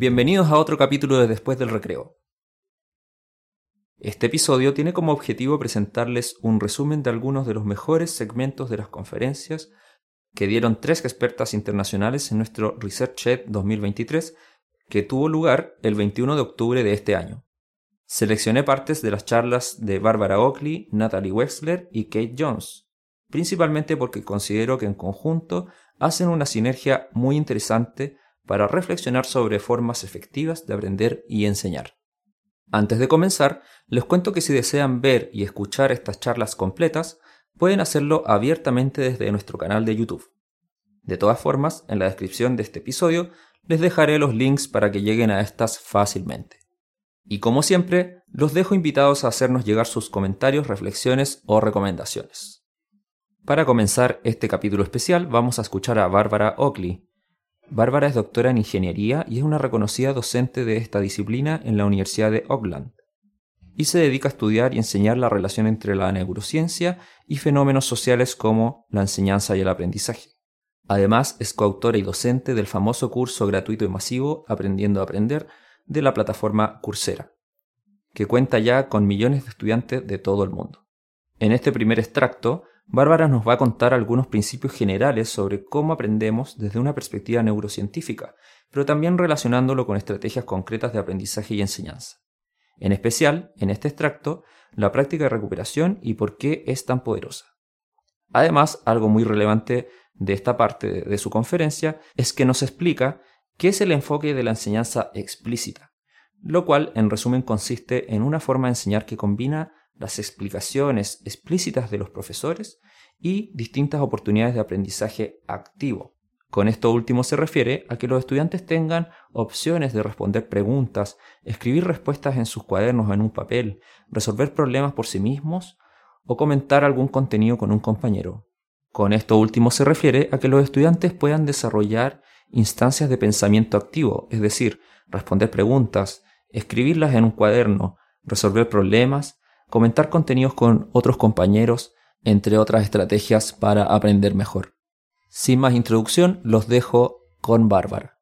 Bienvenidos a otro capítulo de Después del Recreo. Este episodio tiene como objetivo presentarles un resumen de algunos de los mejores segmentos de las conferencias que dieron tres expertas internacionales en nuestro Research 2023 que tuvo lugar el 21 de octubre de este año. Seleccioné partes de las charlas de Barbara Oakley, Natalie Wexler y Kate Jones, principalmente porque considero que en conjunto hacen una sinergia muy interesante para reflexionar sobre formas efectivas de aprender y enseñar. Antes de comenzar, les cuento que si desean ver y escuchar estas charlas completas, pueden hacerlo abiertamente desde nuestro canal de YouTube. De todas formas, en la descripción de este episodio les dejaré los links para que lleguen a estas fácilmente. Y como siempre, los dejo invitados a hacernos llegar sus comentarios, reflexiones o recomendaciones. Para comenzar este capítulo especial, vamos a escuchar a Bárbara Oakley, Bárbara es doctora en ingeniería y es una reconocida docente de esta disciplina en la Universidad de Auckland. Y se dedica a estudiar y enseñar la relación entre la neurociencia y fenómenos sociales como la enseñanza y el aprendizaje. Además, es coautora y docente del famoso curso gratuito y masivo Aprendiendo a Aprender de la plataforma Coursera, que cuenta ya con millones de estudiantes de todo el mundo. En este primer extracto, Bárbara nos va a contar algunos principios generales sobre cómo aprendemos desde una perspectiva neurocientífica, pero también relacionándolo con estrategias concretas de aprendizaje y enseñanza. En especial, en este extracto, la práctica de recuperación y por qué es tan poderosa. Además, algo muy relevante de esta parte de su conferencia es que nos explica qué es el enfoque de la enseñanza explícita, lo cual en resumen consiste en una forma de enseñar que combina las explicaciones explícitas de los profesores y distintas oportunidades de aprendizaje activo. Con esto último se refiere a que los estudiantes tengan opciones de responder preguntas, escribir respuestas en sus cuadernos o en un papel, resolver problemas por sí mismos o comentar algún contenido con un compañero. Con esto último se refiere a que los estudiantes puedan desarrollar instancias de pensamiento activo, es decir, responder preguntas, escribirlas en un cuaderno, resolver problemas comentar contenidos con otros compañeros, entre otras estrategias para aprender mejor. Sin más introducción, los dejo con Bárbara.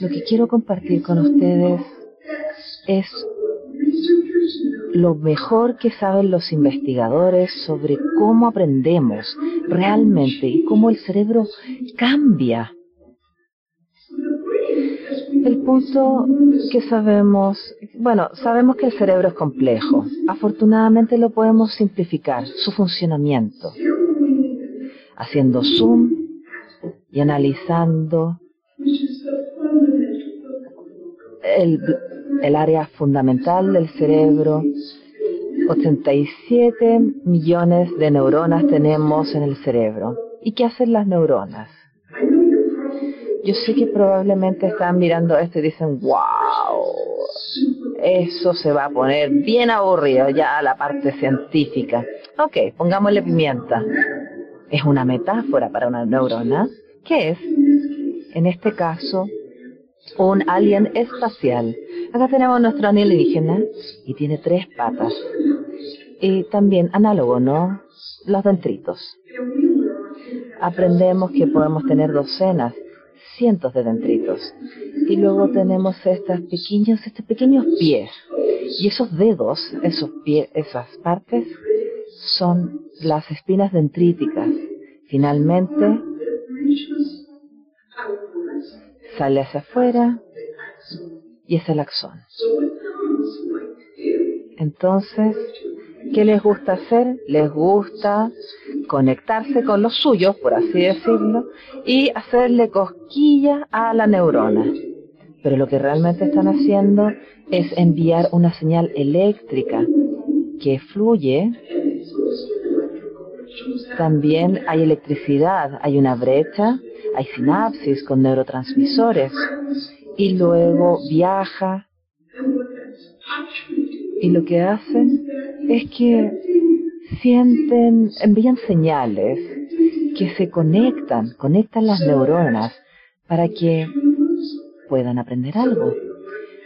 Lo que quiero compartir con ustedes es lo mejor que saben los investigadores sobre cómo aprendemos realmente y cómo el cerebro cambia punto que sabemos, bueno, sabemos que el cerebro es complejo. Afortunadamente lo podemos simplificar, su funcionamiento, haciendo zoom y analizando el, el área fundamental del cerebro. 87 millones de neuronas tenemos en el cerebro. ¿Y qué hacen las neuronas? Yo sé que probablemente están mirando esto y dicen, wow, eso se va a poner bien aburrido ya la parte científica. Ok, pongámosle pimienta. Es una metáfora para una neurona, que es, en este caso, un alien espacial. Acá tenemos nuestro alienígena y tiene tres patas. Y también análogo, ¿no? Los dentritos. Aprendemos que podemos tener docenas cientos de dentritos. Y luego tenemos estas pequeños, estos pequeños pies. Y esos dedos, esos pies, esas partes, son las espinas dendríticas. Finalmente, sale hacia afuera y es el axón. Entonces, ¿qué les gusta hacer? Les gusta conectarse con los suyos, por así decirlo, y hacerle cosquilla a la neurona. Pero lo que realmente están haciendo es enviar una señal eléctrica que fluye. También hay electricidad, hay una brecha, hay sinapsis con neurotransmisores y luego viaja y lo que hacen es que sienten, envían señales que se conectan, conectan las neuronas para que puedan aprender algo.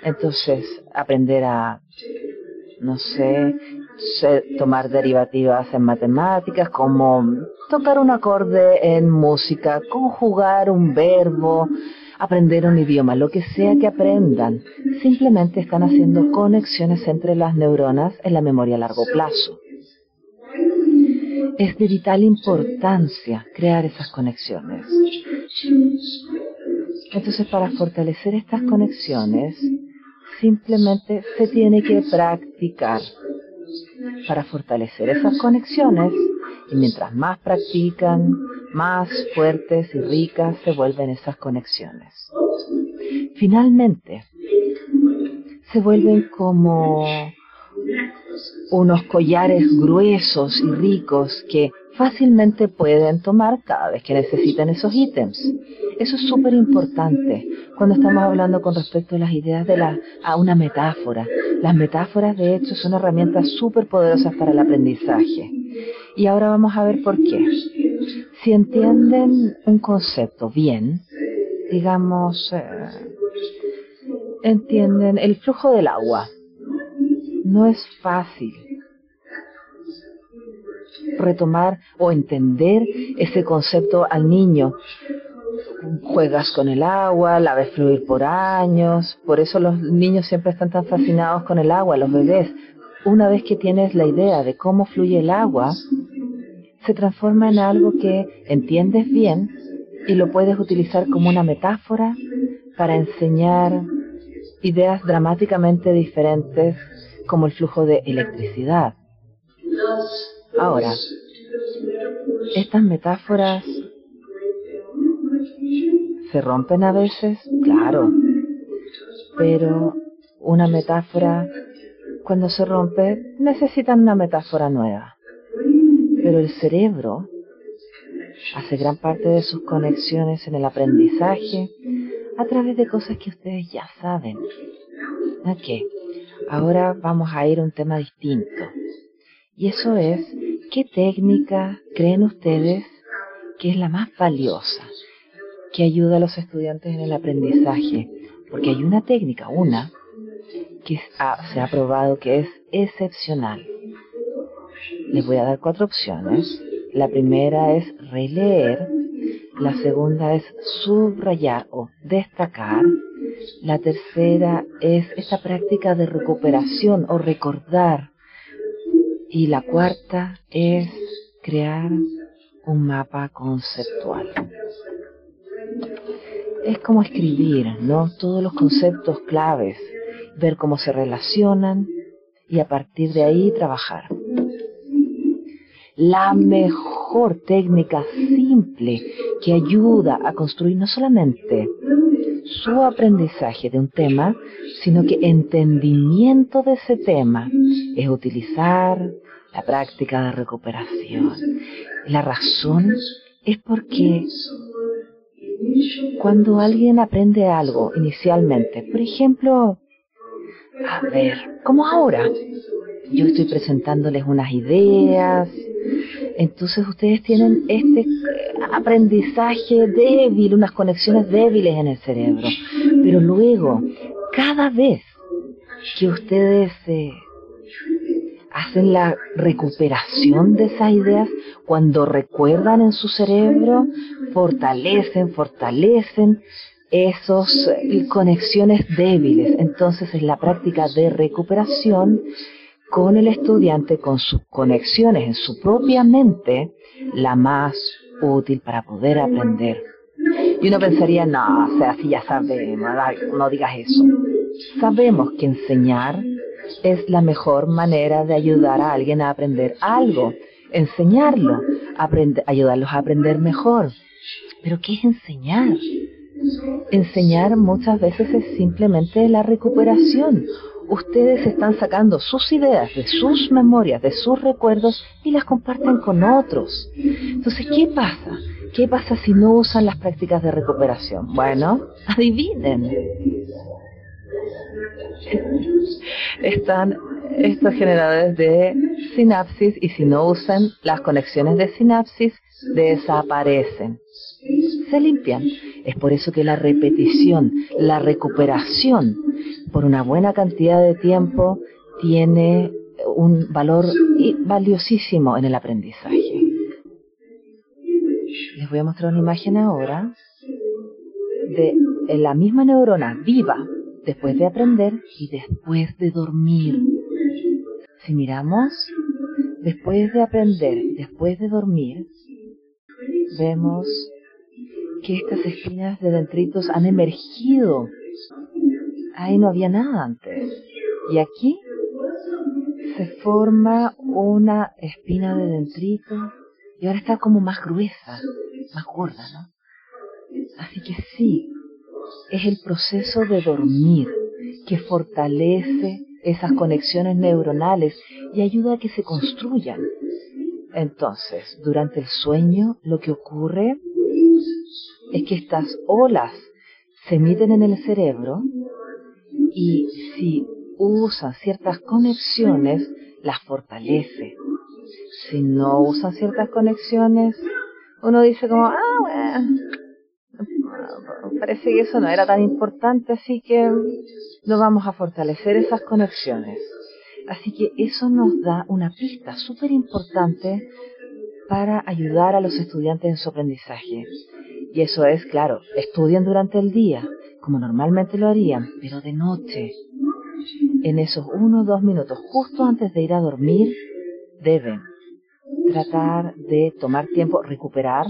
Entonces, aprender a, no sé, tomar derivativas en matemáticas, como tocar un acorde en música, conjugar un verbo, aprender un idioma, lo que sea que aprendan, simplemente están haciendo conexiones entre las neuronas en la memoria a largo plazo. Es de vital importancia crear esas conexiones. Entonces, para fortalecer estas conexiones, simplemente se tiene que practicar para fortalecer esas conexiones y mientras más practican, más fuertes y ricas se vuelven esas conexiones. Finalmente, se vuelven como unos collares gruesos y ricos que fácilmente pueden tomar cada vez que necesiten esos ítems. Eso es súper importante cuando estamos hablando con respecto a las ideas de la, a una metáfora. Las metáforas, de hecho, son herramientas súper poderosas para el aprendizaje. Y ahora vamos a ver por qué. Si entienden un concepto bien, digamos, eh, entienden el flujo del agua. No es fácil retomar o entender ese concepto al niño. Juegas con el agua, la ves fluir por años, por eso los niños siempre están tan fascinados con el agua, los bebés. Una vez que tienes la idea de cómo fluye el agua, se transforma en algo que entiendes bien y lo puedes utilizar como una metáfora para enseñar ideas dramáticamente diferentes como el flujo de electricidad. Ahora, estas metáforas se rompen a veces, claro, pero una metáfora, cuando se rompe, necesitan una metáfora nueva. Pero el cerebro hace gran parte de sus conexiones en el aprendizaje a través de cosas que ustedes ya saben. Ok, ahora vamos a ir a un tema distinto. Y eso es, ¿qué técnica creen ustedes que es la más valiosa, que ayuda a los estudiantes en el aprendizaje? Porque hay una técnica, una, que se ha probado que es excepcional. Les voy a dar cuatro opciones. La primera es releer, la segunda es subrayar o destacar, la tercera es esta práctica de recuperación o recordar y la cuarta es crear un mapa conceptual. Es como escribir, ¿no? Todos los conceptos claves, ver cómo se relacionan y a partir de ahí trabajar. La mejor técnica simple que ayuda a construir no solamente su aprendizaje de un tema, sino que entendimiento de ese tema es utilizar la práctica de recuperación. La razón es porque cuando alguien aprende algo inicialmente, por ejemplo, a ver, como ahora, yo estoy presentándoles unas ideas, entonces ustedes tienen este aprendizaje débil, unas conexiones débiles en el cerebro, pero luego, cada vez que ustedes eh, hacen la recuperación de esas ideas cuando recuerdan en su cerebro, fortalecen, fortalecen esas eh, conexiones débiles. Entonces es la práctica de recuperación con el estudiante, con sus conexiones en su propia mente, la más útil para poder aprender. Y uno pensaría, no, o sea, si ya sabemos, no digas eso. Sabemos que enseñar es la mejor manera de ayudar a alguien a aprender algo, enseñarlo, ayudarlos a aprender mejor. Pero ¿qué es enseñar? Enseñar muchas veces es simplemente la recuperación. Ustedes están sacando sus ideas de sus memorias, de sus recuerdos y las comparten con otros. Entonces, ¿qué pasa? ¿Qué pasa si no usan las prácticas de recuperación? Bueno, adivinen. Están estos generadores de sinapsis y si no usan las conexiones de sinapsis, desaparecen. Se limpian. Es por eso que la repetición, la recuperación por una buena cantidad de tiempo tiene un valor valiosísimo en el aprendizaje. Les voy a mostrar una imagen ahora de la misma neurona viva después de aprender y después de dormir. Si miramos, después de aprender después de dormir, vemos que estas espinas de dendritos han emergido. Ahí no había nada antes. Y aquí se forma una espina de dendrito y ahora está como más gruesa, más gorda, ¿no? Así que sí, es el proceso de dormir que fortalece esas conexiones neuronales y ayuda a que se construyan. Entonces, durante el sueño lo que ocurre es que estas olas se emiten en el cerebro y si usan ciertas conexiones, las fortalece. Si no usan ciertas conexiones, uno dice como, ah, bueno, parece que eso no era tan importante, así que no vamos a fortalecer esas conexiones. Así que eso nos da una pista súper importante para ayudar a los estudiantes en su aprendizaje. Y eso es, claro, estudien durante el día, como normalmente lo harían, pero de noche. En esos uno o dos minutos, justo antes de ir a dormir, deben tratar de tomar tiempo, recuperar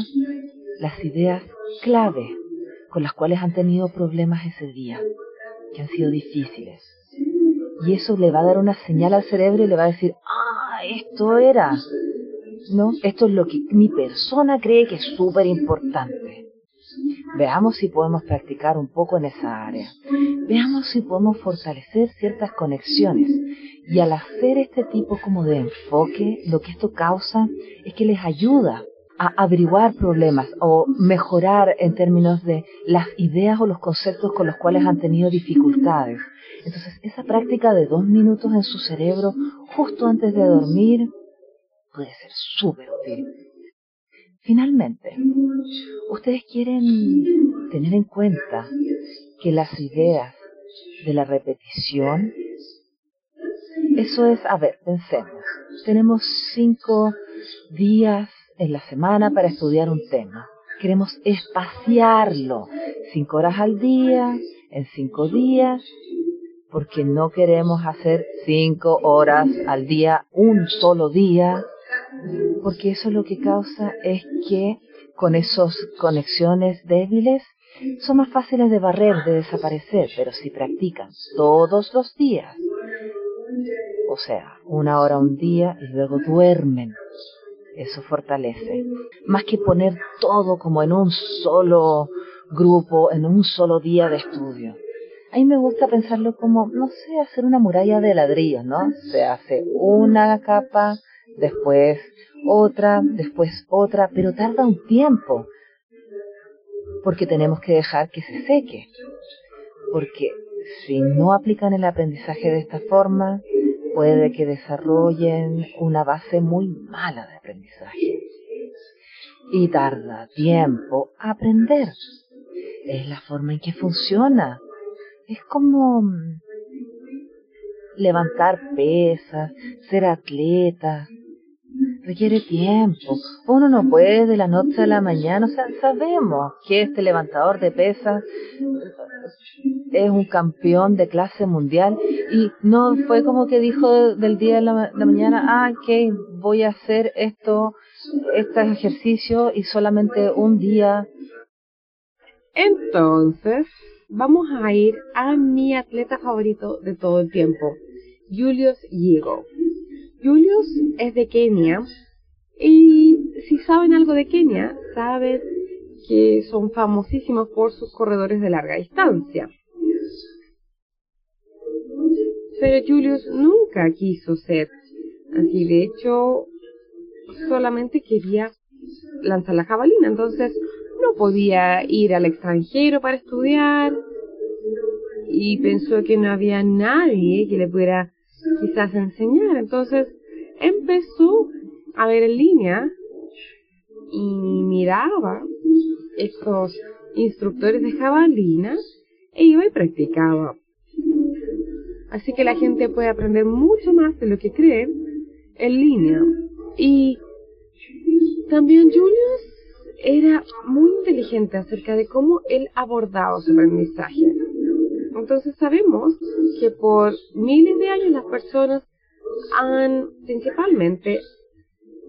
las ideas clave con las cuales han tenido problemas ese día, que han sido difíciles. Y eso le va a dar una señal al cerebro y le va a decir, ah, esto era, ¿no? Esto es lo que mi persona cree que es súper importante. Veamos si podemos practicar un poco en esa área. Veamos si podemos fortalecer ciertas conexiones. Y al hacer este tipo como de enfoque, lo que esto causa es que les ayuda a averiguar problemas o mejorar en términos de las ideas o los conceptos con los cuales han tenido dificultades. Entonces, esa práctica de dos minutos en su cerebro justo antes de dormir puede ser súper útil. Finalmente, ustedes quieren tener en cuenta que las ideas de la repetición, eso es, a ver, pensemos, tenemos cinco días en la semana para estudiar un tema. Queremos espaciarlo, cinco horas al día, en cinco días, porque no queremos hacer cinco horas al día, un solo día, porque eso lo que causa es que con esas conexiones débiles son más fáciles de barrer, de desaparecer, pero si practican todos los días, o sea, una hora un día y luego duermen, eso fortalece. Más que poner todo como en un solo grupo, en un solo día de estudio. A mí me gusta pensarlo como, no sé, hacer una muralla de ladrillos, ¿no? Se hace una capa, después otra, después otra, pero tarda un tiempo, porque tenemos que dejar que se seque. Porque si no aplican el aprendizaje de esta forma, puede que desarrollen una base muy mala de aprendizaje. Y tarda tiempo aprender. Es la forma en que funciona. Es como levantar pesas, ser atleta, requiere tiempo. Uno no puede de la noche a la mañana. O sea, sabemos que este levantador de pesas es un campeón de clase mundial y no fue como que dijo del día a la, mañana, ah, ok, voy a hacer esto, este ejercicio y solamente un día. Entonces, vamos a ir a mi atleta favorito de todo el tiempo, Julius Yigo. Julius es de Kenia y si saben algo de Kenia, saben que son famosísimos por sus corredores de larga distancia. Pero Julius nunca quiso ser así, de hecho, solamente quería lanzar la jabalina, entonces no podía ir al extranjero para estudiar y pensó que no había nadie que le pudiera quizás enseñar, entonces empezó a ver en línea y miraba estos instructores de jabalina e iba y practicaba. Así que la gente puede aprender mucho más de lo que cree en línea. Y también Julius era muy inteligente acerca de cómo él abordaba su aprendizaje. Entonces sabemos que por miles de años las personas han principalmente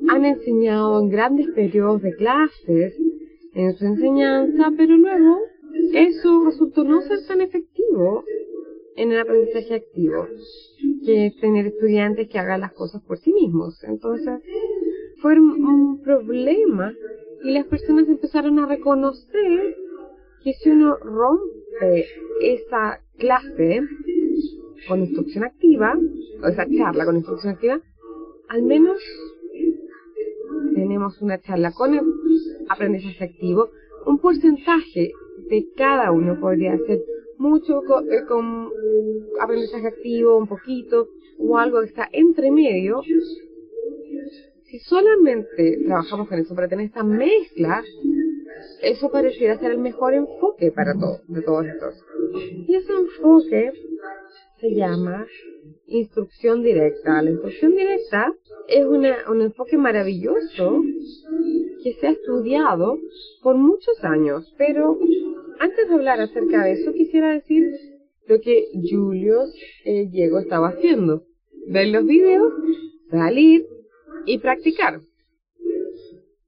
han enseñado en grandes periodos de clases en su enseñanza, pero luego eso resultó no ser tan efectivo en el aprendizaje activo, que es tener estudiantes que hagan las cosas por sí mismos. Entonces, fue un problema y las personas empezaron a reconocer que si uno rompe esa clase con instrucción activa, o esa charla con instrucción activa, al menos tenemos una charla con aprendizaje activo, un porcentaje de cada uno podría ser mucho eh, con, aprendizaje activo, un poquito, o algo que está entre medio. Si solamente trabajamos con eso para tener esta mezcla, eso pareciera ser el mejor enfoque para todos, de todos estos. Y ese enfoque se llama instrucción directa. La instrucción directa es una, un enfoque maravilloso que se ha estudiado por muchos años, pero antes de hablar acerca de eso, quisiera decir lo que Julius eh, Diego estaba haciendo. Ver los videos, salir y practicar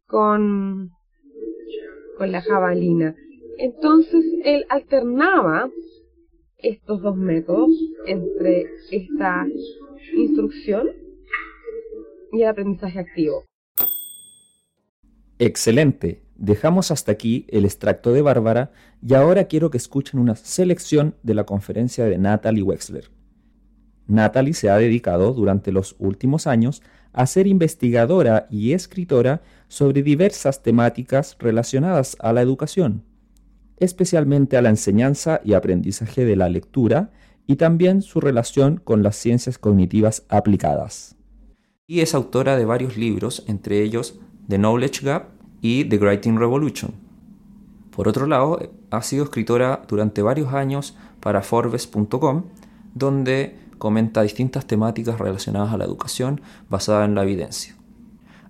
con, con la jabalina. Entonces él alternaba estos dos métodos entre esta instrucción y el aprendizaje activo. Excelente. Dejamos hasta aquí el extracto de Bárbara y ahora quiero que escuchen una selección de la conferencia de Natalie Wexler. Natalie se ha dedicado durante los últimos años a ser investigadora y escritora sobre diversas temáticas relacionadas a la educación, especialmente a la enseñanza y aprendizaje de la lectura y también su relación con las ciencias cognitivas aplicadas. Y es autora de varios libros, entre ellos The Knowledge Gap y The Writing Revolution. Por otro lado, ha sido escritora durante varios años para Forbes.com, donde comenta distintas temáticas relacionadas a la educación basada en la evidencia.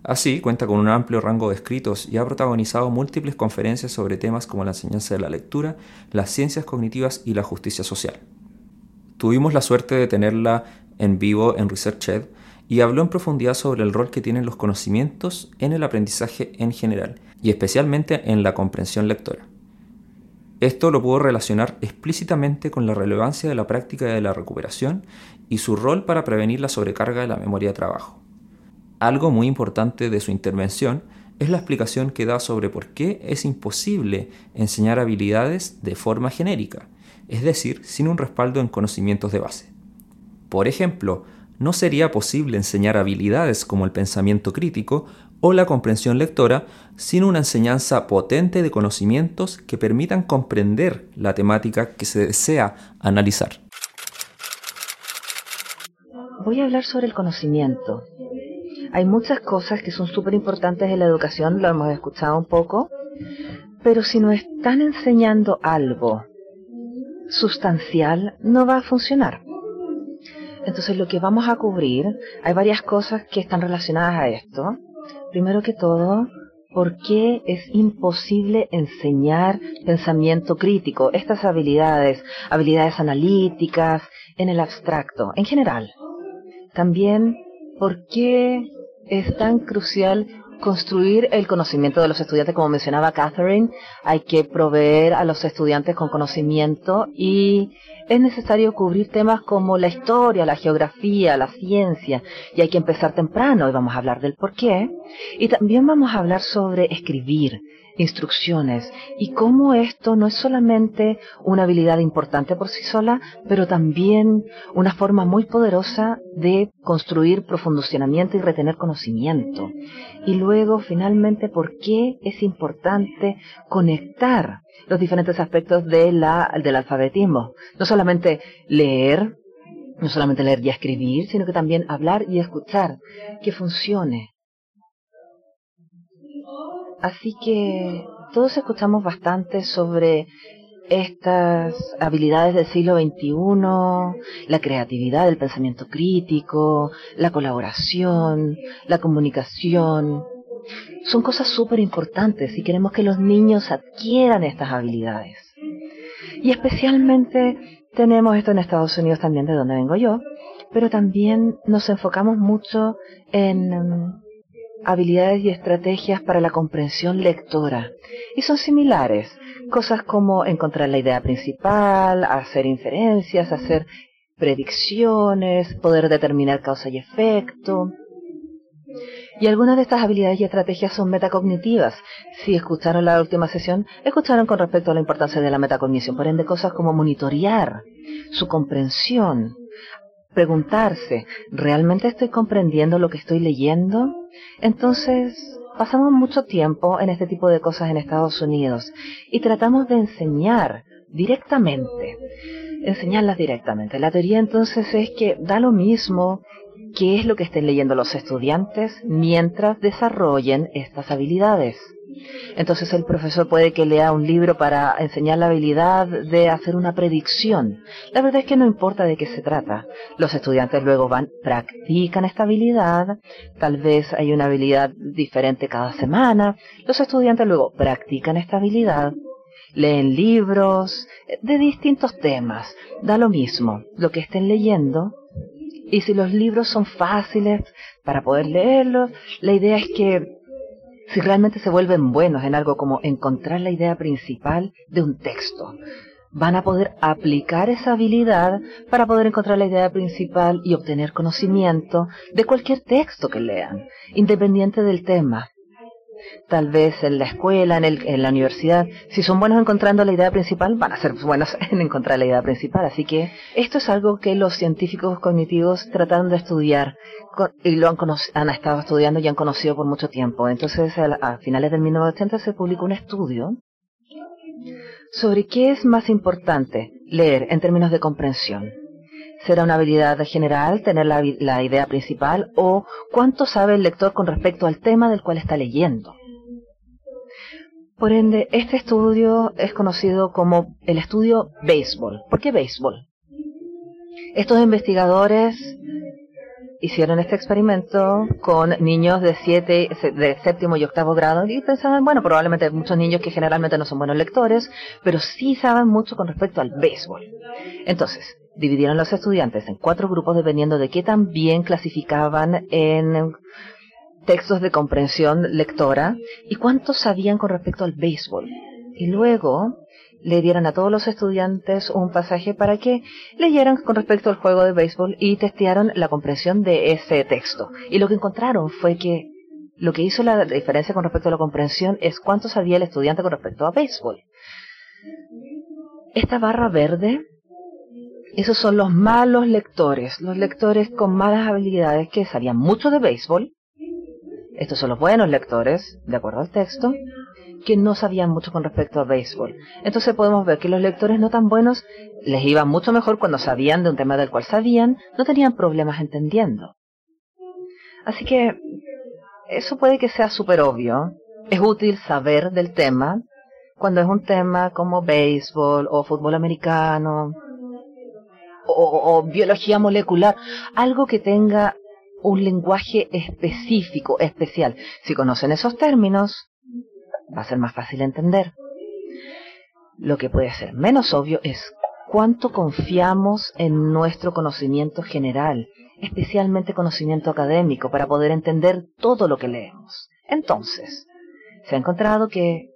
Así, cuenta con un amplio rango de escritos y ha protagonizado múltiples conferencias sobre temas como la enseñanza de la lectura, las ciencias cognitivas y la justicia social. Tuvimos la suerte de tenerla en vivo en ResearchEd y habló en profundidad sobre el rol que tienen los conocimientos en el aprendizaje en general y especialmente en la comprensión lectora. Esto lo pudo relacionar explícitamente con la relevancia de la práctica de la recuperación y su rol para prevenir la sobrecarga de la memoria de trabajo. Algo muy importante de su intervención es la explicación que da sobre por qué es imposible enseñar habilidades de forma genérica, es decir, sin un respaldo en conocimientos de base. Por ejemplo, no sería posible enseñar habilidades como el pensamiento crítico o la comprensión lectora sin una enseñanza potente de conocimientos que permitan comprender la temática que se desea analizar. Voy a hablar sobre el conocimiento, hay muchas cosas que son súper importantes en la educación, lo hemos escuchado un poco, pero si nos están enseñando algo sustancial, no va a funcionar. Entonces lo que vamos a cubrir, hay varias cosas que están relacionadas a esto. Primero que todo, ¿por qué es imposible enseñar pensamiento crítico, estas habilidades, habilidades analíticas, en el abstracto, en general? También, ¿por qué es tan crucial construir el conocimiento de los estudiantes, como mencionaba Catherine, hay que proveer a los estudiantes con conocimiento y es necesario cubrir temas como la historia, la geografía, la ciencia, y hay que empezar temprano y vamos a hablar del por qué. Y también vamos a hablar sobre escribir, instrucciones y cómo esto no es solamente una habilidad importante por sí sola, pero también una forma muy poderosa de construir profundicionamiento y retener conocimiento. Y luego, finalmente, por qué es importante conectar los diferentes aspectos de la, del alfabetismo. No solamente leer, no solamente leer y escribir, sino que también hablar y escuchar, que funcione. Así que todos escuchamos bastante sobre estas habilidades del siglo XXI, la creatividad, el pensamiento crítico, la colaboración, la comunicación. Son cosas súper importantes y queremos que los niños adquieran estas habilidades. Y especialmente tenemos esto en Estados Unidos también, de donde vengo yo, pero también nos enfocamos mucho en habilidades y estrategias para la comprensión lectora. Y son similares. Cosas como encontrar la idea principal, hacer inferencias, hacer predicciones, poder determinar causa y efecto. Y algunas de estas habilidades y estrategias son metacognitivas. Si escucharon la última sesión, escucharon con respecto a la importancia de la metacognición. Por ende, cosas como monitorear su comprensión, preguntarse, ¿realmente estoy comprendiendo lo que estoy leyendo? Entonces, pasamos mucho tiempo en este tipo de cosas en Estados Unidos y tratamos de enseñar directamente, enseñarlas directamente. La teoría entonces es que da lo mismo qué es lo que estén leyendo los estudiantes mientras desarrollen estas habilidades. Entonces el profesor puede que lea un libro para enseñar la habilidad de hacer una predicción. La verdad es que no importa de qué se trata. Los estudiantes luego van, practican esta habilidad, tal vez hay una habilidad diferente cada semana. Los estudiantes luego practican esta habilidad, leen libros de distintos temas. Da lo mismo lo que estén leyendo. Y si los libros son fáciles para poder leerlos, la idea es que si realmente se vuelven buenos en algo como encontrar la idea principal de un texto. Van a poder aplicar esa habilidad para poder encontrar la idea principal y obtener conocimiento de cualquier texto que lean, independiente del tema tal vez en la escuela, en, en, la universidad, si son buenos encontrando la idea principal, van a ser buenos en encontrar la idea principal. Así que esto es algo que los científicos cognitivos tratan de estudiar y lo han, estado estudiando y han conocido por mucho tiempo. Entonces, a, finales del 1980 se publicó un estudio sobre qué es más importante leer en términos de comprensión. ¿Será una habilidad general tener la, idea principal o cuánto sabe el lector con respecto al tema del cual está leyendo? Por ende, este estudio es conocido como el estudio béisbol. ¿Por qué béisbol? Estos investigadores hicieron este experimento con niños de siete, de séptimo y octavo grado y pensaban, bueno, probablemente muchos niños que generalmente no son buenos lectores, pero sí saben mucho con respecto al béisbol. Entonces, dividieron los estudiantes en cuatro grupos dependiendo de qué tan bien clasificaban en textos de comprensión lectora y cuántos sabían con respecto al béisbol. Y luego le dieron a todos los estudiantes un pasaje para que leyeran con respecto al juego de béisbol y testearon la comprensión de ese texto. Y lo que encontraron fue que lo que hizo la diferencia con respecto a la comprensión es cuánto sabía el estudiante con respecto a béisbol. Esta barra verde, esos son los malos lectores, los lectores con malas habilidades que sabían mucho de béisbol, estos son los buenos lectores, de acuerdo al texto, que no sabían mucho con respecto a béisbol. Entonces podemos ver que los lectores no tan buenos les iba mucho mejor cuando sabían de un tema del cual sabían, no tenían problemas entendiendo. Así que eso puede que sea súper obvio. Es útil saber del tema cuando es un tema como béisbol o fútbol americano o, biología molecular, algo que tenga un lenguaje específico, especial. Si conocen esos términos, va a ser más fácil entender. Lo que puede ser menos obvio es cuánto confiamos en nuestro conocimiento general, especialmente conocimiento académico, para poder entender todo lo que leemos. Entonces, se ha encontrado que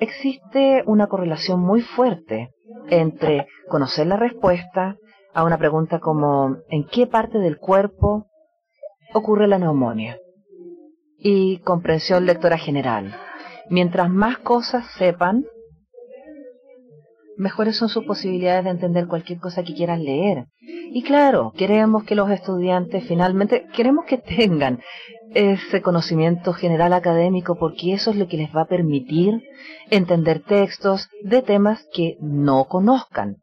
existe una correlación muy fuerte entre conocer la respuesta a una pregunta como ¿en qué parte del cuerpo ocurre la neumonía? Y comprensión lectora general. Mientras más cosas sepan, mejores son sus posibilidades de entender cualquier cosa que quieran leer. Y claro, queremos que los estudiantes finalmente, queremos que tengan ese conocimiento general académico porque eso es lo que les va a permitir entender textos de temas que no conozcan.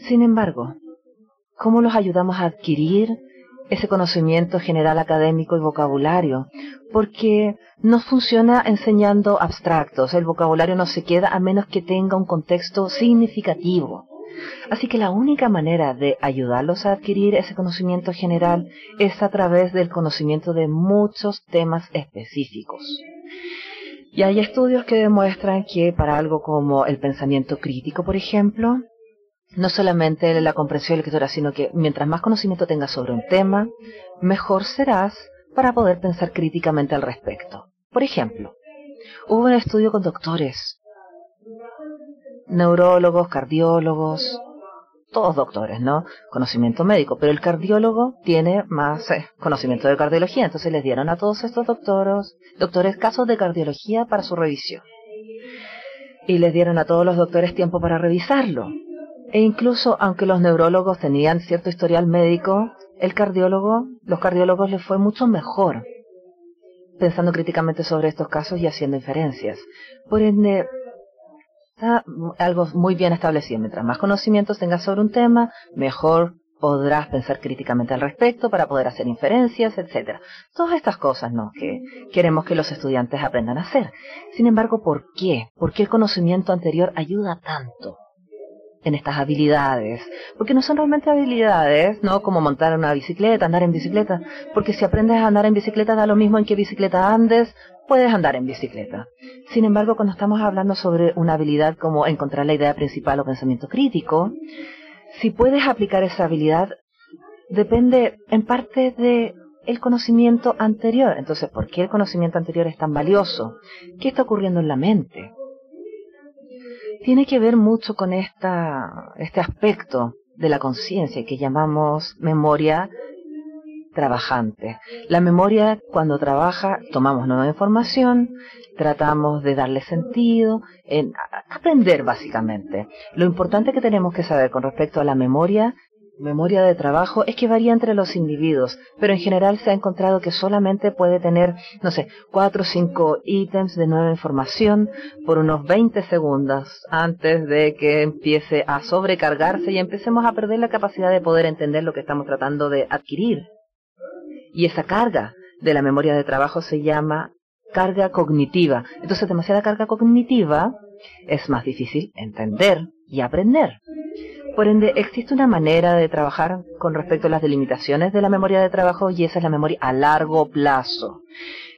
Sin embargo, ¿cómo los ayudamos a adquirir ese conocimiento general académico y vocabulario? Porque no funciona enseñando abstractos, el vocabulario no se queda a menos que tenga un contexto significativo. Así que la única manera de ayudarlos a adquirir ese conocimiento general es a través del conocimiento de muchos temas específicos. Y hay estudios que demuestran que para algo como el pensamiento crítico, por ejemplo, no solamente la comprensión de la escritura, sino que mientras más conocimiento tengas sobre un tema, mejor serás para poder pensar críticamente al respecto. Por ejemplo, hubo un estudio con doctores, neurólogos, cardiólogos, todos doctores, ¿no? Conocimiento médico, pero el cardiólogo tiene más eh, conocimiento de cardiología, entonces les dieron a todos estos doctores, doctores casos de cardiología para su revisión. Y les dieron a todos los doctores tiempo para revisarlo. E incluso aunque los neurólogos tenían cierto historial médico, el cardiólogo, los cardiólogos les fue mucho mejor pensando críticamente sobre estos casos y haciendo inferencias. Por ende, está algo muy bien establecido. Mientras más conocimientos tengas sobre un tema, mejor podrás pensar críticamente al respecto para poder hacer inferencias, etcétera. Todas estas cosas, ¿no? Que queremos que los estudiantes aprendan a hacer. Sin embargo, ¿por qué? ¿Por qué el conocimiento anterior ayuda tanto? En estas habilidades, porque no son realmente habilidades, ¿no? Como montar una bicicleta, andar en bicicleta, porque si aprendes a andar en bicicleta da lo mismo en qué bicicleta andes, puedes andar en bicicleta. Sin embargo, cuando estamos hablando sobre una habilidad como encontrar la idea principal o pensamiento crítico, si puedes aplicar esa habilidad depende en parte de el conocimiento anterior. Entonces, ¿por qué el conocimiento anterior es tan valioso? ¿Qué está ocurriendo en la mente? Tiene que ver mucho con esta, este aspecto de la conciencia que llamamos memoria trabajante. La memoria, cuando trabaja, tomamos nueva información, tratamos de darle sentido, en aprender básicamente. Lo importante que tenemos que saber con respecto a la memoria memoria de trabajo es que varía entre los individuos, pero en general se ha encontrado que solamente puede tener, no sé, cuatro o cinco ítems de nueva información por unos 20 segundos antes de que empiece a sobrecargarse y empecemos a perder la capacidad de poder entender lo que estamos tratando de adquirir. Y esa carga de la memoria de trabajo se llama carga cognitiva. Entonces, demasiada carga cognitiva es más difícil entender y aprender. Por ende, existe una manera de trabajar con respecto a las delimitaciones de la memoria de trabajo y esa es la memoria a largo plazo,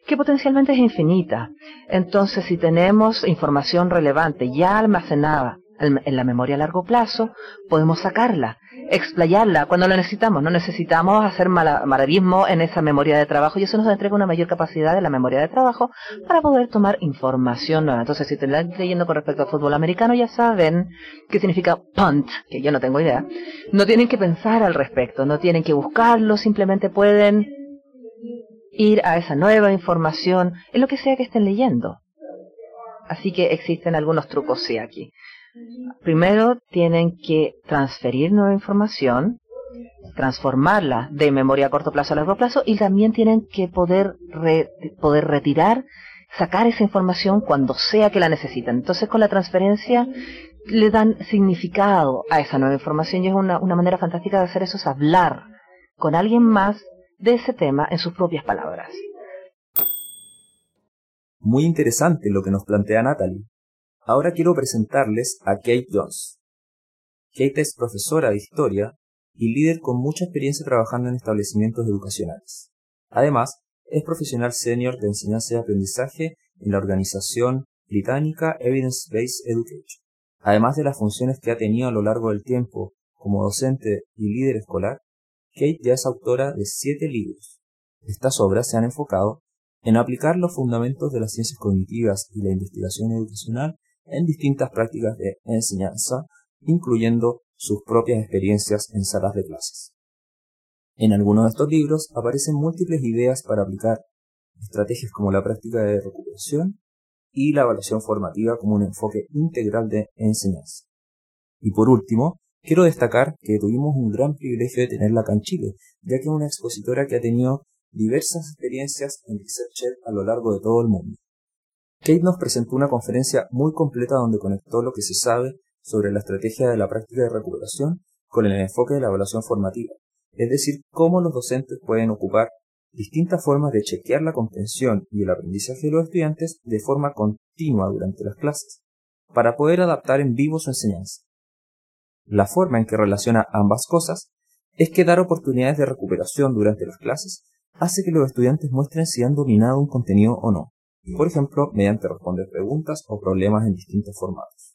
que potencialmente es infinita. Entonces, si tenemos información relevante ya almacenada en la memoria a largo plazo, podemos sacarla explayarla cuando la necesitamos. No necesitamos hacer malabarismo en esa memoria de trabajo y eso nos entrega una mayor capacidad de la memoria de trabajo para poder tomar información nueva. Entonces, si te están leyendo con respecto al fútbol americano, ya saben qué significa punt, que yo no tengo idea. No tienen que pensar al respecto, no tienen que buscarlo, simplemente pueden ir a esa nueva información en lo que sea que estén leyendo. Así que existen algunos trucos sí aquí. Primero tienen que transferir nueva información, transformarla de memoria a corto plazo a largo plazo y también tienen que poder, poder retirar, sacar esa información cuando sea que la necesiten. Entonces con la transferencia le dan significado a esa nueva información y es una, una manera fantástica de hacer eso, es hablar con alguien más de ese tema en sus propias palabras. Muy interesante lo que nos plantea Natalie. Ahora quiero presentarles a Kate Jones. Kate es profesora de historia y líder con mucha experiencia trabajando en establecimientos educacionales. Además, es profesional senior de enseñanza y aprendizaje en la organización británica Evidence Based Education. Además de las funciones que ha tenido a lo largo del tiempo como docente y líder escolar, Kate ya es autora de siete libros. Estas obras se han enfocado en aplicar los fundamentos de las ciencias cognitivas y la investigación educacional en distintas prácticas de enseñanza, incluyendo sus propias experiencias en salas de clases. En algunos de estos libros aparecen múltiples ideas para aplicar estrategias como la práctica de recuperación y la evaluación formativa como un enfoque integral de enseñanza. Y por último, quiero destacar que tuvimos un gran privilegio de tenerla acá en Chile, ya que es una expositora que ha tenido diversas experiencias en ResearchEd a lo largo de todo el mundo. Kate nos presentó una conferencia muy completa donde conectó lo que se sabe sobre la estrategia de la práctica de recuperación con el enfoque de la evaluación formativa, es decir, cómo los docentes pueden ocupar distintas formas de chequear la comprensión y el aprendizaje de los estudiantes de forma continua durante las clases, para poder adaptar en vivo su enseñanza. La forma en que relaciona ambas cosas es que dar oportunidades de recuperación durante las clases hace que los estudiantes muestren si han dominado un contenido o no, por ejemplo, mediante responder preguntas o problemas en distintos formatos.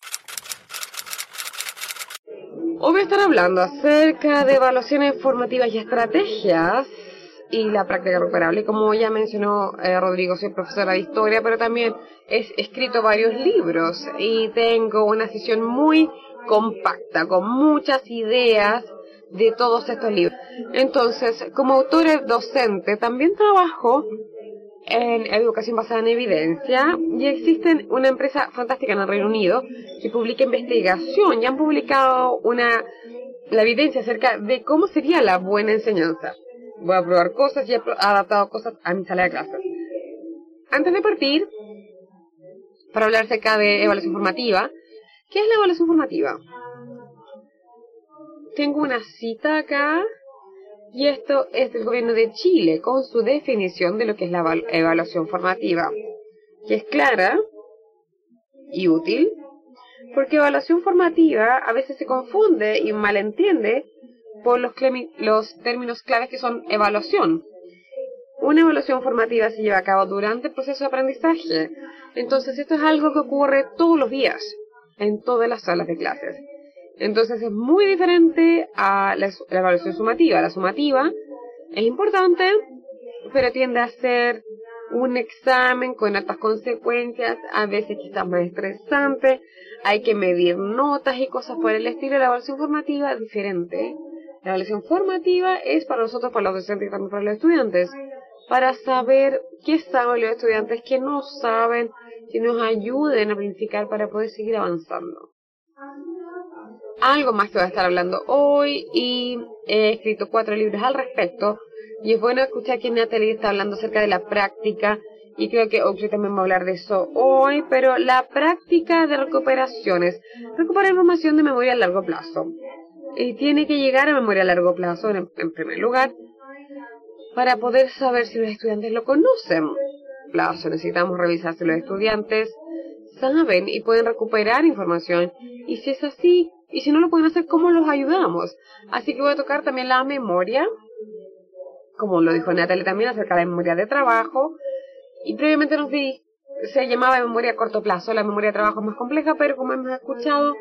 Hoy voy a estar hablando acerca de evaluaciones formativas y estrategias y la práctica recuperable. Como ya mencionó eh, Rodrigo, soy profesora de historia, pero también he escrito varios libros y tengo una sesión muy compacta, con muchas ideas de todos estos libros. Entonces, como autora docente, también trabajo en educación basada en evidencia y existe una empresa fantástica en el Reino Unido que publica investigación y han publicado una la evidencia acerca de cómo sería la buena enseñanza. Voy a probar cosas y he adaptado cosas a mi sala de clases. Antes de partir, para hablar acerca de evaluación formativa, ¿qué es la evaluación formativa? Tengo una cita acá y esto es del gobierno de Chile con su definición de lo que es la evaluación formativa, que es clara y útil, porque evaluación formativa a veces se confunde y malentiende por los, los términos claves que son evaluación. Una evaluación formativa se lleva a cabo durante el proceso de aprendizaje, entonces esto es algo que ocurre todos los días en todas las salas de clases. Entonces es muy diferente a la, evaluación sumativa. La sumativa es importante, pero tiende a ser un examen con altas consecuencias, a veces quizás más estresante, hay que medir notas y cosas por el estilo. La evaluación formativa es diferente. La evaluación formativa es para nosotros, para los docentes y también para los estudiantes, para saber qué saben los estudiantes, qué no saben, que nos ayuden a planificar para poder seguir avanzando algo más que voy a estar hablando hoy y he escrito cuatro libros al respecto y es bueno escuchar que Natalie está hablando acerca de la práctica y creo que Oakley también va a hablar de eso hoy, pero la práctica de recuperaciones, recuperar información de memoria a largo plazo. Y tiene que llegar a memoria a largo plazo en, en primer lugar para poder saber si los estudiantes lo conocen. Plazo, necesitamos revisar si los estudiantes saben y pueden recuperar información y si es así, y si no lo pueden hacer, ¿cómo los ayudamos? Así que voy a tocar también la memoria, como lo dijo Natalie también acerca de la memoria de trabajo. Y previamente nos vi, se llamaba memoria a corto plazo, la memoria de trabajo es más compleja, pero como hemos escuchado,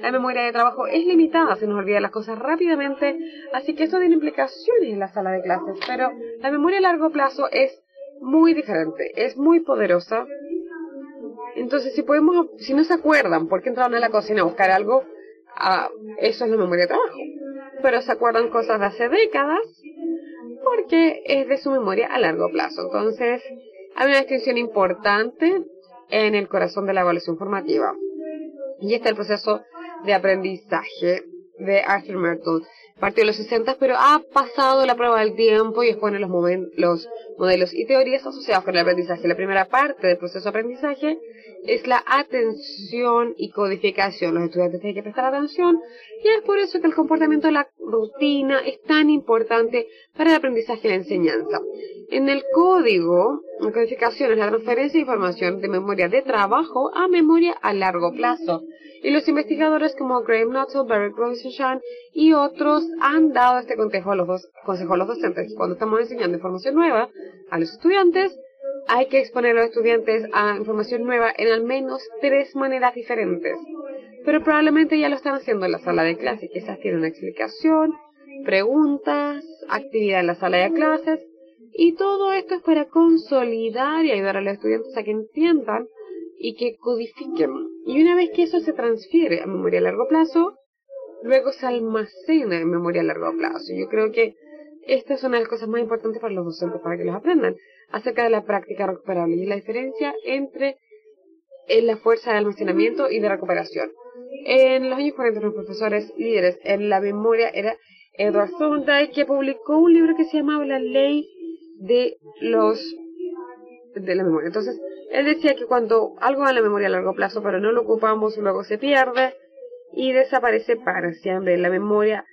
la memoria de trabajo es limitada, se nos olvidan las cosas rápidamente, así que esto tiene implicaciones en la sala de clases, pero la memoria a largo plazo es muy diferente, es muy poderosa. Entonces, si podemos, si no se acuerdan por qué entraron a la cocina a buscar algo, Ah, eso es la memoria de trabajo. Pero se acuerdan cosas de hace décadas porque es de su memoria a largo plazo. Entonces, hay una distinción importante en el corazón de la evaluación formativa. Y está el proceso de aprendizaje de Arthur Merton. Partió de los 60, pero ha pasado la prueba del tiempo y expone los, los modelos y teorías asociados con el aprendizaje. La primera parte del proceso de aprendizaje es la atención y codificación. Los estudiantes tienen que prestar atención y es por eso que el comportamiento de la rutina es tan importante para el aprendizaje y la enseñanza. En el código, la codificación es la transferencia de información de memoria de trabajo a memoria a largo plazo. Y los investigadores como Graham Nuttall, Barry Rosenshine y otros han dado este consejo a los, consejo a los docentes. Cuando estamos enseñando información nueva a los estudiantes, hay que exponer a los estudiantes a información nueva en al menos tres maneras diferentes. Pero probablemente ya lo están haciendo en la sala de clase, quizás tienen una explicación, preguntas, actividad en la sala de clases, y todo esto es para consolidar y ayudar a los estudiantes a que entiendan y que codifiquen. Y una vez que eso se transfiere a memoria a largo plazo, luego se almacena en memoria a largo plazo. Yo creo que esta es una de las cosas más importantes para los docentes para que los aprendan, acerca de la práctica recuperable y la diferencia entre la fuerza de almacenamiento y de recuperación. En los años 40, los profesores líderes en la memoria era Edward Thorndike, que publicó un libro que se llamaba La Ley de los de la memoria. Entonces, él decía que cuando algo va en la memoria a largo plazo, pero no lo ocupamos, luego se pierde y desaparece para siempre. La memoria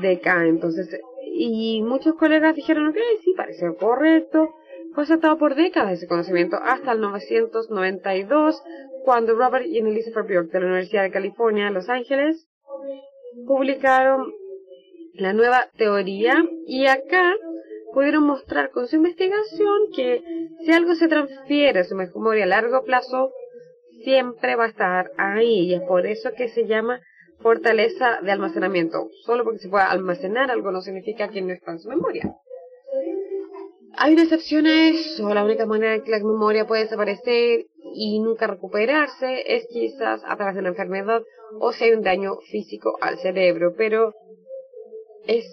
decae. Entonces, y muchos colegas dijeron, ok, sí, parece correcto. Fue aceptado por décadas ese conocimiento, hasta el 1992, cuando Robert y Elizabeth Bjork de la Universidad de California, Los Ángeles, publicaron la nueva teoría y acá pudieron mostrar con su investigación que si algo se transfiere a su memoria a largo plazo, siempre va a estar ahí y es por eso que se llama fortaleza de almacenamiento. Solo porque se pueda almacenar algo no significa que no está en su memoria. Hay una excepción a eso. La única manera en que la memoria puede desaparecer y nunca recuperarse es quizás a través de una enfermedad o si hay un daño físico al cerebro. Pero es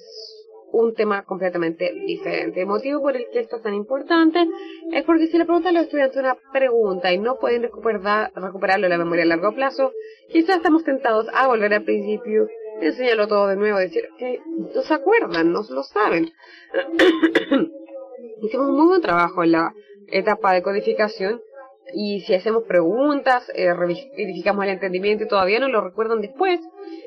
un tema completamente diferente. El motivo por el que esto es tan importante es porque si le preguntan a los estudiantes una pregunta y no pueden recuperar, recuperarlo en la memoria a largo plazo, quizás estamos tentados a volver al principio, enseñarlo todo de nuevo, decir que no se acuerdan, no lo saben. Hicimos un muy buen trabajo en la etapa de codificación y si hacemos preguntas, eh, verificamos el entendimiento y todavía no lo recuerdan después,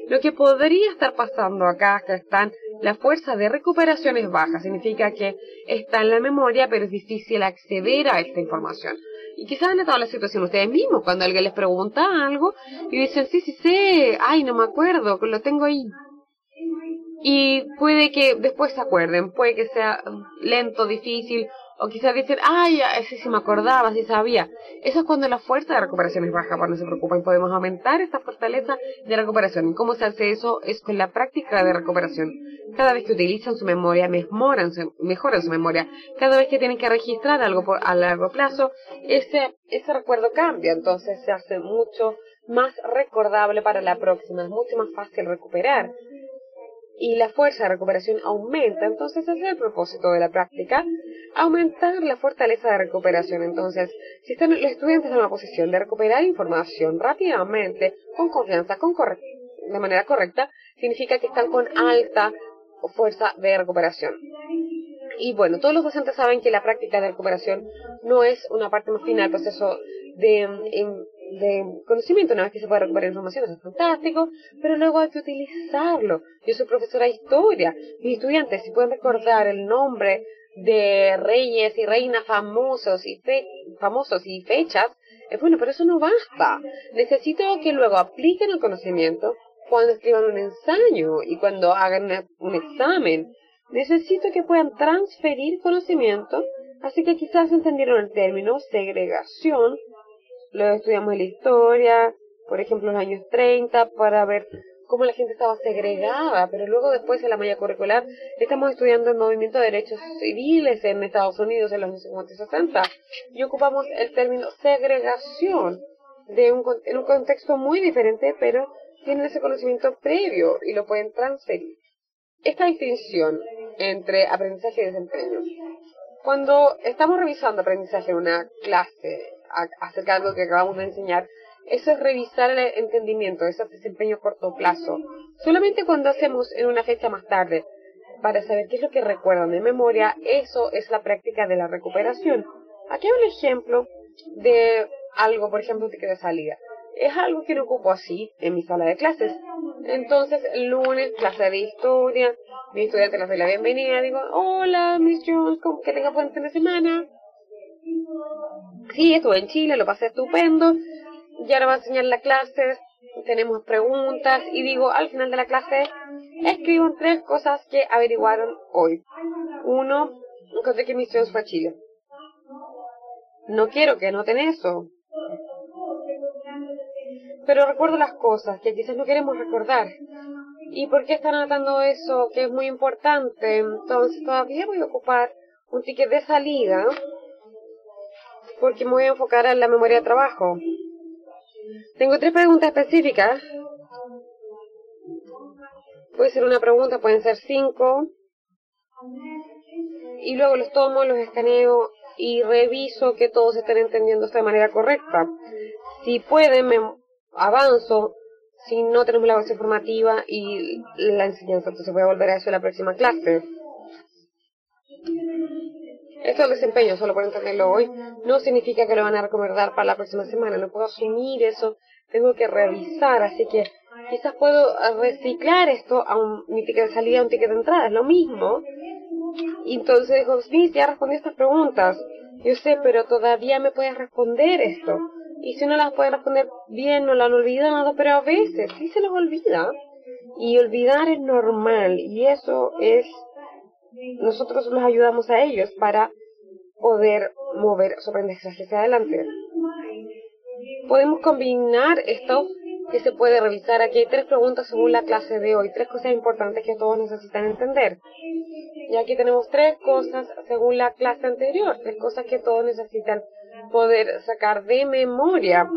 lo que podría estar pasando acá que están la fuerza de recuperación es baja, significa que está en la memoria, pero es difícil acceder a esta información. Y quizás han estado en la situación ustedes mismos, cuando alguien les pregunta algo y dicen, sí, sí sé, ay, no me acuerdo, lo tengo ahí. Y puede que después se acuerden, puede que sea lento, difícil, o quizás dicen, ay, ese sí me acordaba, sí sabía. Eso es cuando la fuerza de recuperación es baja, cuando se preocupen podemos aumentar esta fortaleza de recuperación. ¿Cómo se hace eso? Es con la práctica de recuperación. Cada vez que utilizan su memoria, mejoran su, mejoran su memoria. Cada vez que tienen que registrar algo por, a largo plazo, ese, ese recuerdo cambia, entonces se hace mucho más recordable para la próxima, es mucho más fácil recuperar y la fuerza de recuperación aumenta, entonces ese es el propósito de la práctica, aumentar la fortaleza de recuperación. Entonces, si están los estudiantes en una posición de recuperar información rápidamente, con confianza, con de manera correcta, significa que están con alta fuerza de recuperación. Y bueno, todos los docentes saben que la práctica de recuperación no es una parte más final del proceso de, de conocimiento, una vez que se puede recuperar información, eso es fantástico, pero luego hay que utilizarlo. Yo soy profesora de historia, mis estudiantes, si pueden recordar el nombre de reyes y reinas famosos y, famosos y fechas, es bueno, pero eso no basta. Necesito que luego apliquen el conocimiento cuando escriban un ensayo y cuando hagan un examen. Necesito que puedan transferir conocimiento, así que quizás entendieron el término segregación Luego estudiamos la historia, por ejemplo, los años 30, para ver cómo la gente estaba segregada, pero luego después en la malla curricular estamos estudiando el movimiento de derechos civiles en Estados Unidos en los años 50 y 60 y ocupamos el término segregación de un, en un contexto muy diferente, pero tienen ese conocimiento previo y lo pueden transferir. Esta distinción entre aprendizaje y desempeño. Cuando estamos revisando aprendizaje en una clase acerca de algo que acabamos de enseñar, eso es revisar el entendimiento, ese desempeño a corto plazo. Solamente cuando hacemos en una fecha más tarde, para saber qué es lo que recuerdan de memoria, eso es la práctica de la recuperación. Aquí hay un ejemplo de algo, por ejemplo, que de salida. Es algo que no ocupo así en mi sala de clases. Entonces, lunes, clase de historia, mi estudiante les doy la bienvenida, digo, hola, Miss Jones, que tenga buen fin de semana. Sí, estuve en Chile, lo pasé estupendo. Ya ahora va a enseñar la clase, tenemos preguntas y digo al final de la clase, escribo tres cosas que averiguaron hoy. Uno, encontré que misión fue a Chile. No quiero que noten eso. Pero recuerdo las cosas que quizás no queremos recordar. ¿Y por qué están anotando eso? Que es muy importante. Entonces todavía voy a ocupar un ticket de salida porque me voy a enfocar en la memoria de trabajo. Tengo tres preguntas y luego los tomo, los escaneo y reviso que todos estén entendiendo esto de manera correcta. Si pueden, me avanzo. Si no tenemos la base formativa y la enseñanza, entonces voy a volver a eso en la próxima clase. Esto del desempeño, solo por entenderlo hoy, no significa que lo van a recomendar para la próxima semana. No puedo asumir eso, tengo que revisar, así que quizás puedo reciclar esto a un, mi ticket de salida, a un ticket de entrada, es lo mismo. Y entonces dijo, Smith, ya respondí estas preguntas. Yo sé, pero todavía me puedes responder esto. Y si no las puede responder bien, no lo han olvidado, pero a veces sí se los olvida. Y olvidar es normal, y eso es nosotros los ayudamos a ellos para poder mover su aprendizaje hacia adelante. Podemos combinar esto que se puede revisar. Aquí hay tres preguntas según la clase de hoy, tres cosas importantes que todos necesitan entender. Y aquí tenemos tres cosas según la clase anterior, tres cosas que todos necesitan poder sacar de memoria.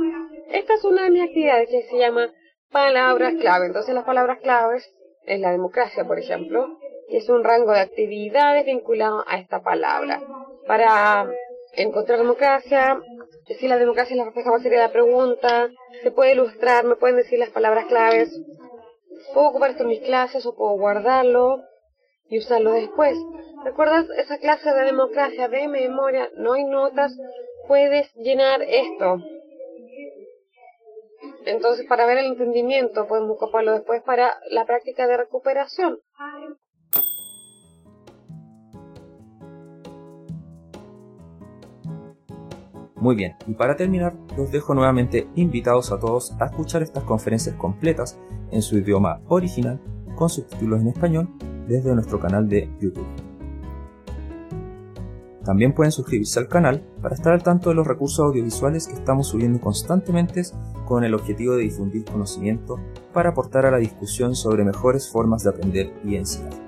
Esta es una de mis actividades que se llama palabras clave. Entonces las palabras claves es la democracia, por ejemplo, es un rango de actividades vinculado a esta palabra. Para encontrar democracia, si la democracia es la respuesta sería la pregunta, se puede ilustrar, me pueden decir las palabras claves. Puedo ocupar esto en mis clases o puedo guardarlo y usarlo después. ¿Recuerdas esa clase de democracia de memoria? No hay notas, puedes llenar esto. Entonces, para ver el entendimiento, podemos ocuparlo después para la práctica de recuperación. Muy bien, y para terminar, los dejo nuevamente invitados a todos a escuchar estas conferencias completas en su idioma original con subtítulos en español desde nuestro canal de YouTube. También pueden suscribirse al canal para estar al tanto de los recursos audiovisuales que estamos subiendo constantemente con el objetivo de difundir conocimiento para aportar a la discusión sobre mejores formas de aprender y enseñar.